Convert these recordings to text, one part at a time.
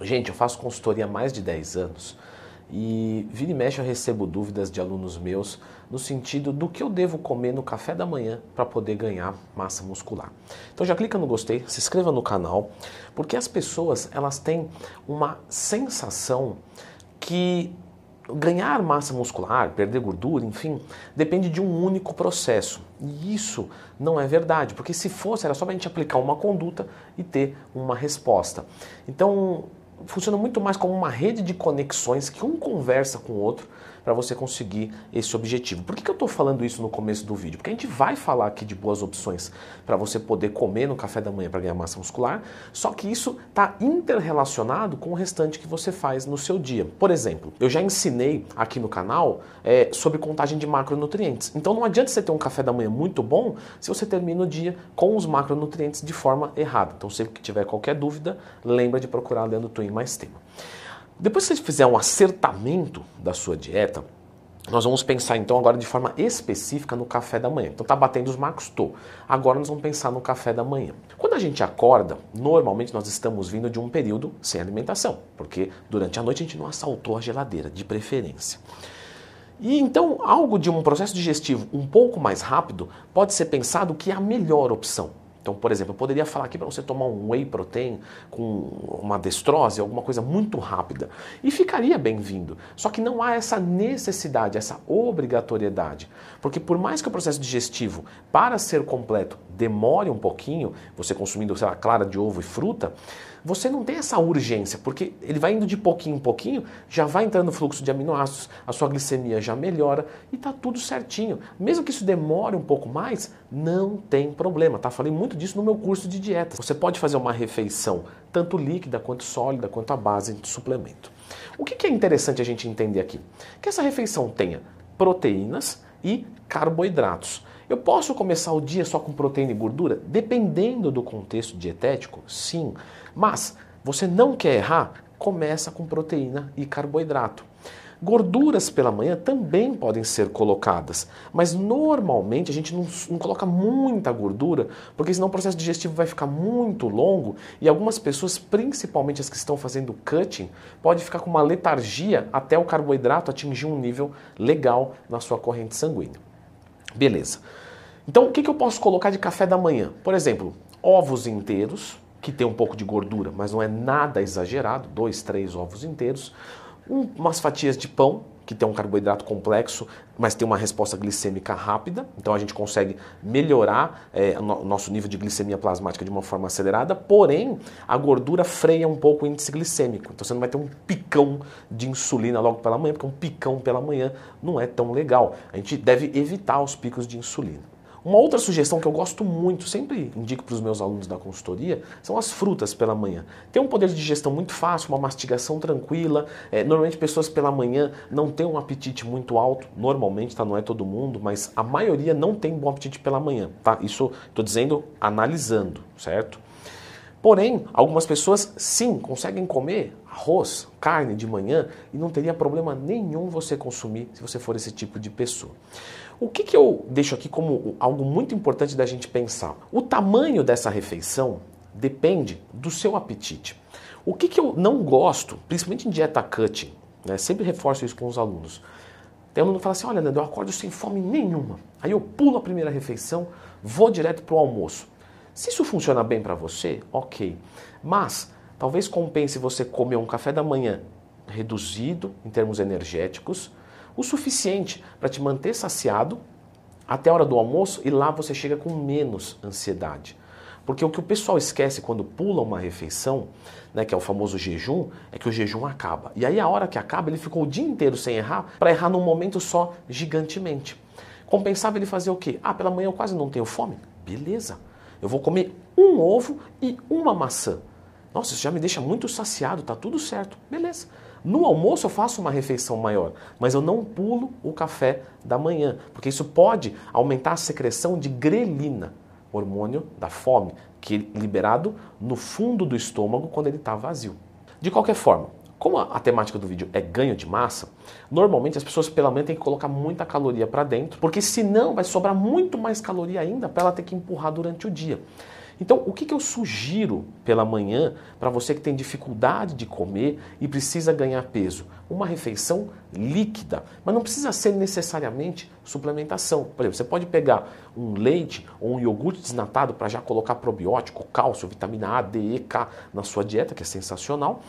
Gente, eu faço consultoria há mais de 10 anos e vira e mexe eu recebo dúvidas de alunos meus no sentido do que eu devo comer no café da manhã para poder ganhar massa muscular. Então já clica no gostei, se inscreva no canal, porque as pessoas elas têm uma sensação que ganhar massa muscular, perder gordura, enfim, depende de um único processo. E isso não é verdade, porque se fosse era só a gente aplicar uma conduta e ter uma resposta. Então, funciona muito mais como uma rede de conexões que um conversa com o outro para você conseguir esse objetivo. Por que, que eu estou falando isso no começo do vídeo? Porque a gente vai falar aqui de boas opções para você poder comer no café da manhã para ganhar massa muscular, só que isso está interrelacionado com o restante que você faz no seu dia. Por exemplo, eu já ensinei aqui no canal é, sobre contagem de macronutrientes. Então não adianta você ter um café da manhã muito bom se você termina o dia com os macronutrientes de forma errada. Então, sempre que tiver qualquer dúvida, lembra de procurar Leandro Twin mais tema. Depois que você fizer um acertamento da sua dieta, nós vamos pensar então agora de forma específica no café da manhã. Então tá batendo os marcos? Tô. Agora nós vamos pensar no café da manhã. Quando a gente acorda, normalmente nós estamos vindo de um período sem alimentação, porque durante a noite a gente não assaltou a geladeira, de preferência. E então algo de um processo digestivo um pouco mais rápido pode ser pensado que é a melhor opção. Então, por exemplo, eu poderia falar aqui para você tomar um whey protein com uma destrose, alguma coisa muito rápida, e ficaria bem-vindo. Só que não há essa necessidade, essa obrigatoriedade. Porque por mais que o processo digestivo, para ser completo, demore um pouquinho, você consumindo, sei lá, clara de ovo e fruta, você não tem essa urgência, porque ele vai indo de pouquinho em pouquinho, já vai entrando fluxo de aminoácidos, a sua glicemia já melhora e está tudo certinho. Mesmo que isso demore um pouco mais, não tem problema, tá? Falei muito disso no meu curso de dieta. Você pode fazer uma refeição tanto líquida quanto sólida, quanto a base de suplemento. O que é interessante a gente entender aqui? Que essa refeição tenha proteínas e carboidratos. Eu posso começar o dia só com proteína e gordura? Dependendo do contexto dietético, sim. Mas você não quer errar? Começa com proteína e carboidrato. Gorduras pela manhã também podem ser colocadas, mas normalmente a gente não, não, coloca muita gordura, porque senão o processo digestivo vai ficar muito longo e algumas pessoas, principalmente as que estão fazendo cutting, pode ficar com uma letargia até o carboidrato atingir um nível legal na sua corrente sanguínea. Beleza. Então o que, que eu posso colocar de café da manhã? Por exemplo, ovos inteiros, que tem um pouco de gordura, mas não é nada exagerado, dois, três ovos inteiros, um, umas fatias de pão, que tem um carboidrato complexo, mas tem uma resposta glicêmica rápida, então a gente consegue melhorar é, o nosso nível de glicemia plasmática de uma forma acelerada, porém a gordura freia um pouco o índice glicêmico, então você não vai ter um picão de insulina logo pela manhã, porque um picão pela manhã não é tão legal. A gente deve evitar os picos de insulina. Uma outra sugestão que eu gosto muito, sempre indico para os meus alunos da consultoria, são as frutas pela manhã. Tem um poder de digestão muito fácil, uma mastigação tranquila. É, normalmente pessoas pela manhã não têm um apetite muito alto, normalmente, tá? Não é todo mundo, mas a maioria não tem bom apetite pela manhã, tá? Isso estou dizendo analisando, certo? Porém, algumas pessoas sim conseguem comer arroz, carne de manhã e não teria problema nenhum você consumir se você for esse tipo de pessoa. O que, que eu deixo aqui como algo muito importante da gente pensar? O tamanho dessa refeição depende do seu apetite. O que, que eu não gosto, principalmente em dieta cutting, né? sempre reforço isso com os alunos. Tem aluno que fala assim: olha, Nando, eu acordo sem fome nenhuma. Aí eu pulo a primeira refeição, vou direto para o almoço. Se isso funciona bem para você, ok. Mas talvez compense você comer um café da manhã reduzido em termos energéticos, o suficiente para te manter saciado até a hora do almoço e lá você chega com menos ansiedade. Porque o que o pessoal esquece quando pula uma refeição, né, que é o famoso jejum, é que o jejum acaba. E aí a hora que acaba, ele ficou o dia inteiro sem errar, para errar num momento só gigantemente. Compensava ele fazer o quê? Ah, pela manhã eu quase não tenho fome? Beleza. Eu vou comer um ovo e uma maçã. Nossa, isso já me deixa muito saciado, tá tudo certo. Beleza. No almoço eu faço uma refeição maior, mas eu não pulo o café da manhã, porque isso pode aumentar a secreção de grelina, hormônio da fome, que é liberado no fundo do estômago quando ele está vazio. De qualquer forma, como a, temática do vídeo é ganho de massa, normalmente as pessoas pela manhã têm que colocar muita caloria para dentro, porque senão vai sobrar muito mais caloria ainda para ela ter que empurrar durante o dia. Então, o que, que eu sugiro pela manhã para você que tem dificuldade de comer e precisa ganhar peso? Uma refeição líquida, mas não precisa ser necessariamente suplementação. Por exemplo, você pode pegar um leite ou um iogurte desnatado para já colocar probiótico, cálcio, vitamina A, D, E, K na sua dieta, que é sensacional.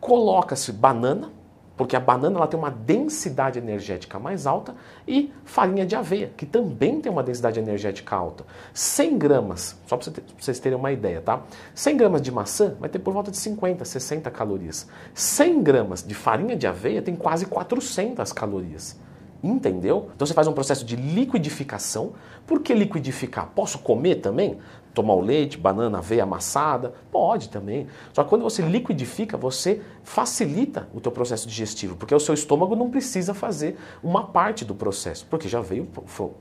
Coloca-se banana, porque a banana ela tem uma densidade energética mais alta, e farinha de aveia, que também tem uma densidade energética alta. 100 gramas, só para vocês terem uma ideia, tá? 100 gramas de maçã vai ter por volta de 50, 60 calorias. 100 gramas de farinha de aveia tem quase 400 calorias. Entendeu? Então você faz um processo de liquidificação. Por que liquidificar? Posso comer também? Tomar o leite, banana, aveia amassada, pode também. Só que quando você liquidifica, você facilita o teu processo digestivo, porque o seu estômago não precisa fazer uma parte do processo, porque já veio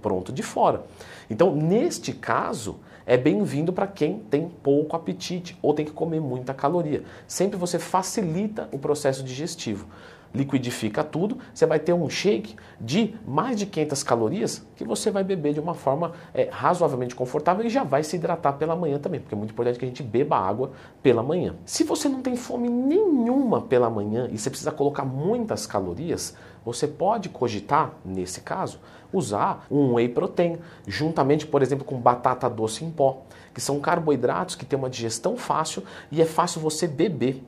pronto de fora. Então, neste caso, é bem-vindo para quem tem pouco apetite ou tem que comer muita caloria. Sempre você facilita o processo digestivo liquidifica tudo, você vai ter um shake de mais de 500 calorias que você vai beber de uma forma é, razoavelmente confortável e já vai se hidratar pela manhã também, porque é muito importante que a gente beba água pela manhã. Se você não tem fome nenhuma pela manhã e você precisa colocar muitas calorias, você pode cogitar, nesse caso, usar um whey protein, juntamente, por exemplo, com batata doce em pó, que são carboidratos que têm uma digestão fácil e é fácil você beber.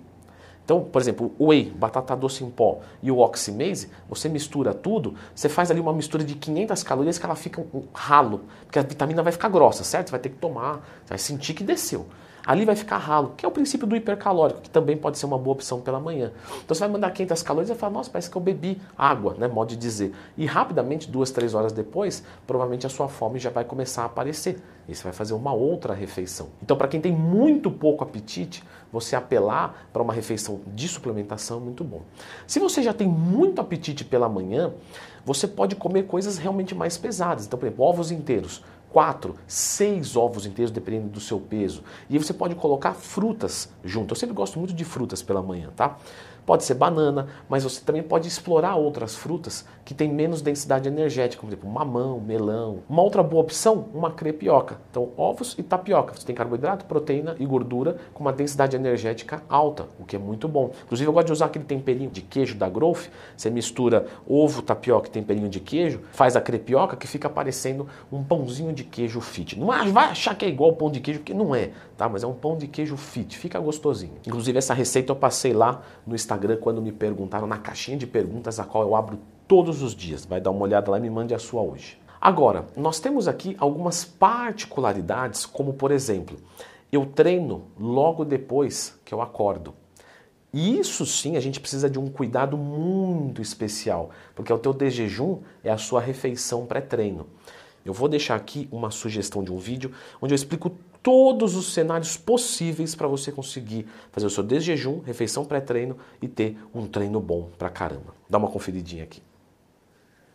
Então, por exemplo, o whey, batata doce em pó e o oximase, você mistura tudo, você faz ali uma mistura de 500 calorias que ela fica um ralo, porque a vitamina vai ficar grossa, certo? Você vai ter que tomar, você vai sentir que desceu ali vai ficar ralo, que é o princípio do hipercalórico, que também pode ser uma boa opção pela manhã. Então você vai mandar 500 calorias e vai falar, nossa, parece que eu bebi água, né, modo de dizer. E rapidamente, duas, três horas depois, provavelmente a sua fome já vai começar a aparecer. E você vai fazer uma outra refeição. Então, para quem tem muito pouco apetite, você apelar para uma refeição de suplementação é muito bom. Se você já tem muito apetite pela manhã, você pode comer coisas realmente mais pesadas. Então, por exemplo, ovos inteiros quatro, seis ovos inteiros, dependendo do seu peso. E você pode colocar frutas junto. Eu sempre gosto muito de frutas pela manhã, tá? Pode ser banana, mas você também pode explorar outras frutas que têm menos densidade energética, como exemplo mamão, melão. Uma outra boa opção, uma crepioca. Então, ovos e tapioca. Você tem carboidrato, proteína e gordura com uma densidade energética alta, o que é muito bom. Inclusive, eu gosto de usar aquele temperinho de queijo da Growth. Você mistura ovo, tapioca e temperinho de queijo, faz a crepioca que fica parecendo um pãozinho de queijo fit. Não vai achar que é igual pão de queijo, porque não é, tá? Mas é um pão de queijo fit, fica gostosinho. Inclusive, essa receita eu passei lá no Instagram Instagram quando me perguntaram, na caixinha de perguntas, a qual eu abro todos os dias. Vai dar uma olhada lá e me mande a sua hoje. Agora, nós temos aqui algumas particularidades, como por exemplo, eu treino logo depois que eu acordo. E isso sim a gente precisa de um cuidado muito especial, porque o teu de jejum é a sua refeição pré-treino. Eu vou deixar aqui uma sugestão de um vídeo onde eu explico todos os cenários possíveis para você conseguir fazer o seu desjejum, refeição pré-treino e ter um treino bom pra caramba. Dá uma conferidinha aqui.